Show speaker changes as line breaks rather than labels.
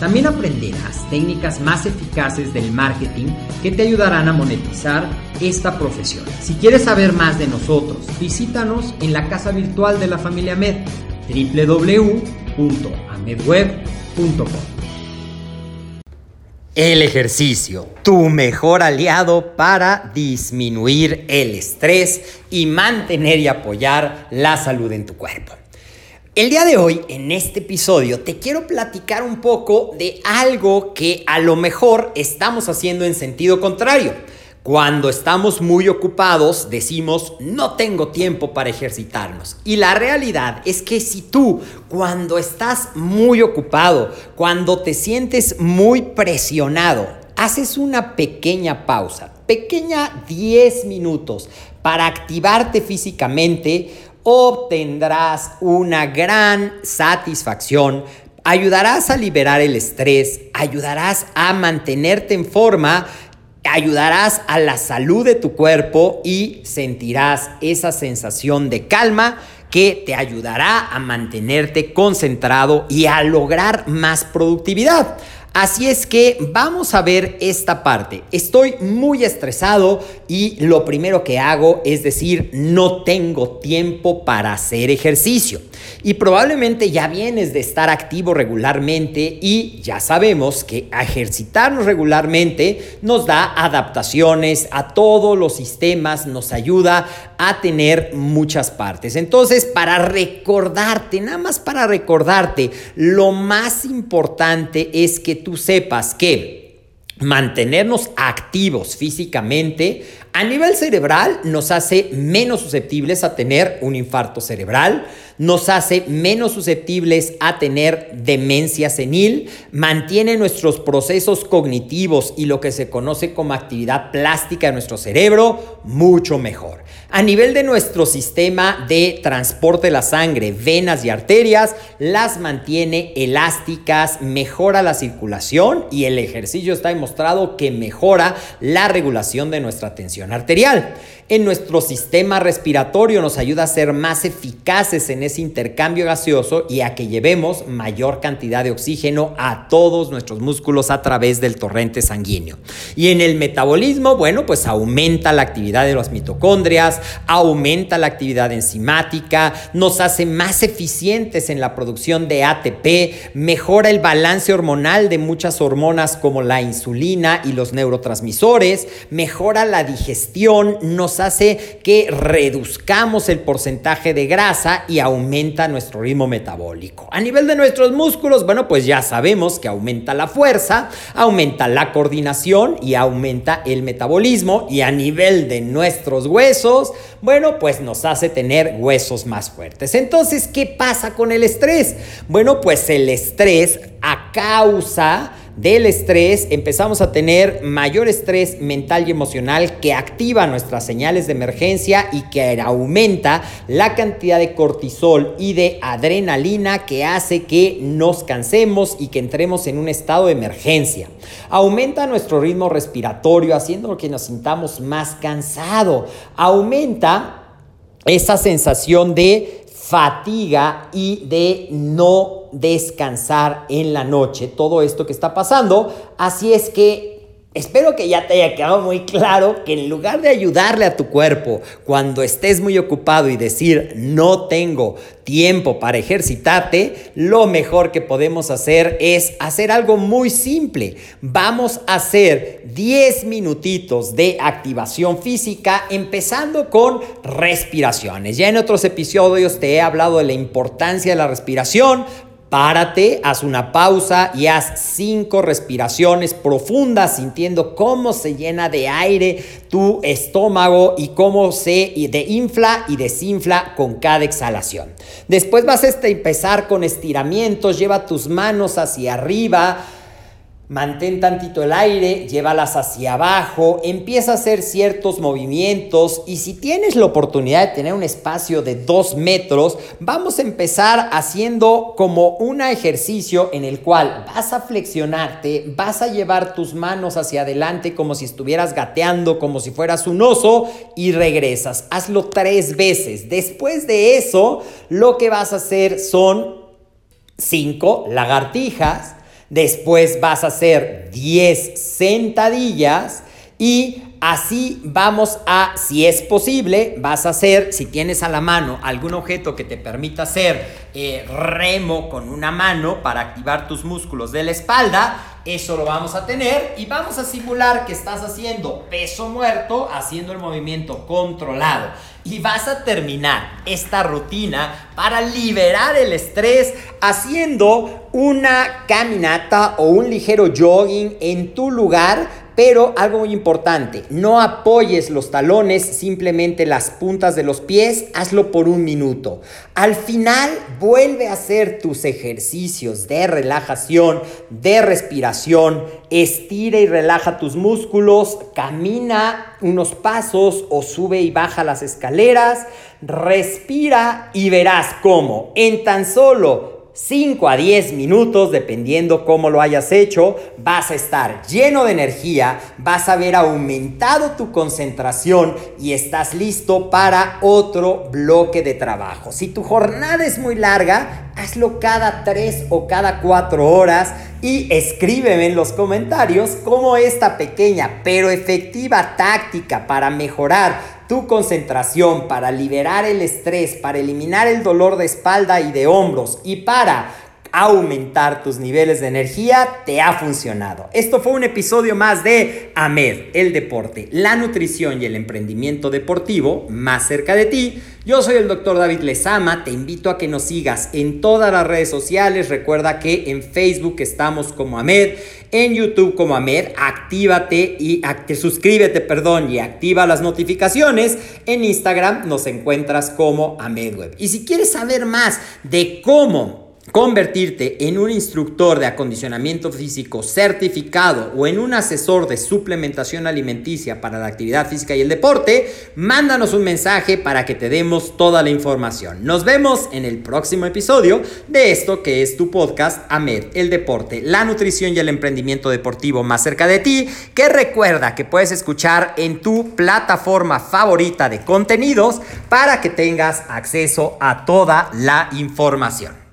También aprenderás técnicas más eficaces del marketing que te ayudarán a monetizar esta profesión. Si quieres saber más de nosotros, visítanos en la casa virtual de la familia Med, www.amedweb.com.
El ejercicio, tu mejor aliado para disminuir el estrés y mantener y apoyar la salud en tu cuerpo. El día de hoy, en este episodio, te quiero platicar un poco de algo que a lo mejor estamos haciendo en sentido contrario. Cuando estamos muy ocupados decimos no tengo tiempo para ejercitarnos. Y la realidad es que si tú cuando estás muy ocupado, cuando te sientes muy presionado, haces una pequeña pausa, pequeña 10 minutos para activarte físicamente, obtendrás una gran satisfacción, ayudarás a liberar el estrés, ayudarás a mantenerte en forma, ayudarás a la salud de tu cuerpo y sentirás esa sensación de calma que te ayudará a mantenerte concentrado y a lograr más productividad. Así es que vamos a ver esta parte. Estoy muy estresado y lo primero que hago es decir, no tengo tiempo para hacer ejercicio. Y probablemente ya vienes de estar activo regularmente y ya sabemos que ejercitarnos regularmente nos da adaptaciones a todos los sistemas, nos ayuda a tener muchas partes. Entonces, para recordarte, nada más para recordarte, lo más importante es que tú sepas que mantenernos activos físicamente a nivel cerebral nos hace menos susceptibles a tener un infarto cerebral, nos hace menos susceptibles a tener demencia senil, mantiene nuestros procesos cognitivos y lo que se conoce como actividad plástica de nuestro cerebro mucho mejor. A nivel de nuestro sistema de transporte de la sangre, venas y arterias, las mantiene elásticas, mejora la circulación y el ejercicio está demostrado que mejora la regulación de nuestra tensión arterial en nuestro sistema respiratorio, nos ayuda a ser más eficaces en ese intercambio gaseoso y a que llevemos mayor cantidad de oxígeno a todos nuestros músculos a través del torrente sanguíneo. Y en el metabolismo, bueno, pues aumenta la actividad de las mitocondrias, aumenta la actividad enzimática, nos hace más eficientes en la producción de ATP, mejora el balance hormonal de muchas hormonas como la insulina y los neurotransmisores, mejora la digestión, nos hace que reduzcamos el porcentaje de grasa y aumenta nuestro ritmo metabólico. A nivel de nuestros músculos, bueno, pues ya sabemos que aumenta la fuerza, aumenta la coordinación y aumenta el metabolismo. Y a nivel de nuestros huesos, bueno, pues nos hace tener huesos más fuertes. Entonces, ¿qué pasa con el estrés? Bueno, pues el estrés a causa del estrés, empezamos a tener mayor estrés mental y emocional que activa nuestras señales de emergencia y que aumenta la cantidad de cortisol y de adrenalina que hace que nos cansemos y que entremos en un estado de emergencia. Aumenta nuestro ritmo respiratorio, haciendo que nos sintamos más cansado. Aumenta esa sensación de fatiga y de no descansar en la noche. Todo esto que está pasando. Así es que Espero que ya te haya quedado muy claro que en lugar de ayudarle a tu cuerpo cuando estés muy ocupado y decir no tengo tiempo para ejercitarte, lo mejor que podemos hacer es hacer algo muy simple. Vamos a hacer 10 minutitos de activación física empezando con respiraciones. Ya en otros episodios te he hablado de la importancia de la respiración Párate, haz una pausa y haz cinco respiraciones profundas sintiendo cómo se llena de aire tu estómago y cómo se infla y desinfla con cada exhalación. Después vas a este, empezar con estiramientos, lleva tus manos hacia arriba Mantén tantito el aire, llévalas hacia abajo, empieza a hacer ciertos movimientos y si tienes la oportunidad de tener un espacio de dos metros, vamos a empezar haciendo como un ejercicio en el cual vas a flexionarte, vas a llevar tus manos hacia adelante como si estuvieras gateando, como si fueras un oso y regresas. Hazlo tres veces. Después de eso, lo que vas a hacer son cinco lagartijas Después vas a hacer 10 sentadillas y así vamos a, si es posible, vas a hacer, si tienes a la mano algún objeto que te permita hacer eh, remo con una mano para activar tus músculos de la espalda, eso lo vamos a tener y vamos a simular que estás haciendo peso muerto, haciendo el movimiento controlado. Y vas a terminar esta rutina para liberar el estrés haciendo una caminata o un ligero jogging en tu lugar pero algo muy importante, no apoyes los talones, simplemente las puntas de los pies, hazlo por un minuto. Al final, vuelve a hacer tus ejercicios de relajación, de respiración, estira y relaja tus músculos, camina unos pasos o sube y baja las escaleras, respira y verás cómo en tan solo 5 a 10 minutos, dependiendo cómo lo hayas hecho, vas a estar lleno de energía, vas a haber aumentado tu concentración y estás listo para otro bloque de trabajo. Si tu jornada es muy larga, hazlo cada 3 o cada 4 horas y escríbeme en los comentarios cómo esta pequeña pero efectiva táctica para mejorar tu concentración para liberar el estrés, para eliminar el dolor de espalda y de hombros y para aumentar tus niveles de energía, te ha funcionado. Esto fue un episodio más de AMED, el deporte, la nutrición y el emprendimiento deportivo más cerca de ti. Yo soy el doctor David Lezama, te invito a que nos sigas en todas las redes sociales. Recuerda que en Facebook estamos como AMED, en YouTube como AMED, actívate y suscríbete, perdón, y activa las notificaciones. En Instagram nos encuentras como AMEDWeb. Y si quieres saber más de cómo convertirte en un instructor de acondicionamiento físico certificado o en un asesor de suplementación alimenticia para la actividad física y el deporte, mándanos un mensaje para que te demos toda la información. Nos vemos en el próximo episodio de esto que es tu podcast AMED, el deporte, la nutrición y el emprendimiento deportivo más cerca de ti, que recuerda que puedes escuchar en tu plataforma favorita de contenidos para que tengas acceso a toda la información.